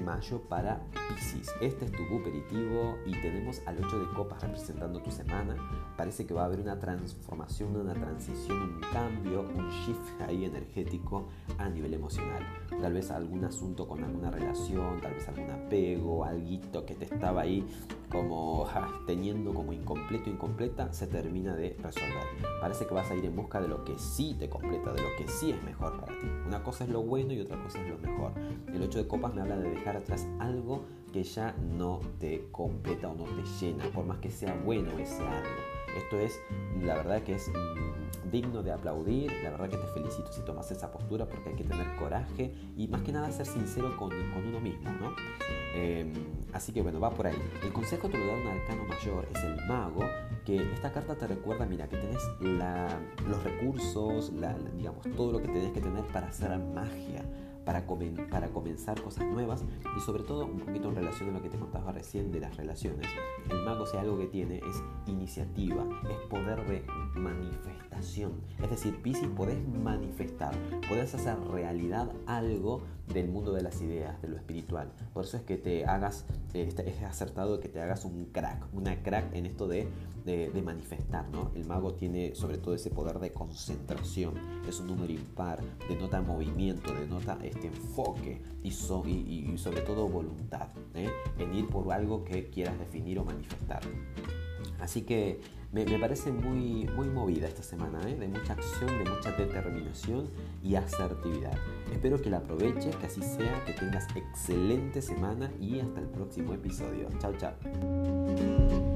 mayo para Pisces. Este es tu aperitivo y tenemos al 8 de copas representando tu semana. Parece que va a haber una transformación, una transición, un cambio, un shift ahí energético a nivel emocional. Tal vez algún asunto con alguna relación, tal vez algún apego, algo que te estaba ahí como teniendo como incompleto, incompleta, se termina de resolver. Parece que vas a ir en busca de lo que sí te completa, de lo que sí es mejor para ti. Una cosa es lo bueno y otra cosa es lo mejor. El 8 de copas me habla de dejar atrás algo que ya no te completa o no te llena, por más que sea bueno ese algo. Esto es, la verdad que es mm, digno de aplaudir, la verdad que te felicito si tomas esa postura porque hay que tener coraje y más que nada ser sincero con, con uno mismo, ¿no? Em, así que bueno, va por ahí. El consejo te lo da un arcano mayor, es el mago, que esta carta te recuerda, mira, que tenés los recursos, digamos, todo lo que tenés que tener para hacer magia para, para comenzar cosas nuevas y sobre todo un poquito en relación a lo que te contaba recién de las relaciones. El mago si algo que tiene es iniciativa, es poder de manifestación. Es decir, Pisces podés manifestar, podés hacer realidad algo del mundo de las ideas, de lo espiritual. Por eso es que te hagas, eh, es acertado que te hagas un crack, una crack en esto de, de, manifestar. ¿no? El mago tiene sobre todo ese poder de concentración, es un número impar, denota movimiento, denota este enfoque y, y, sobre todo voluntad ¿eh? en ir por algo que quieras definir o manifestar. Así que me, parece muy, muy movida esta semana, ¿eh? de mucha acción, de mucha determinación y asertividad. Espero que la aproveches, que así sea, que tengas excelente semana y hasta el próximo episodio. Chao, chao.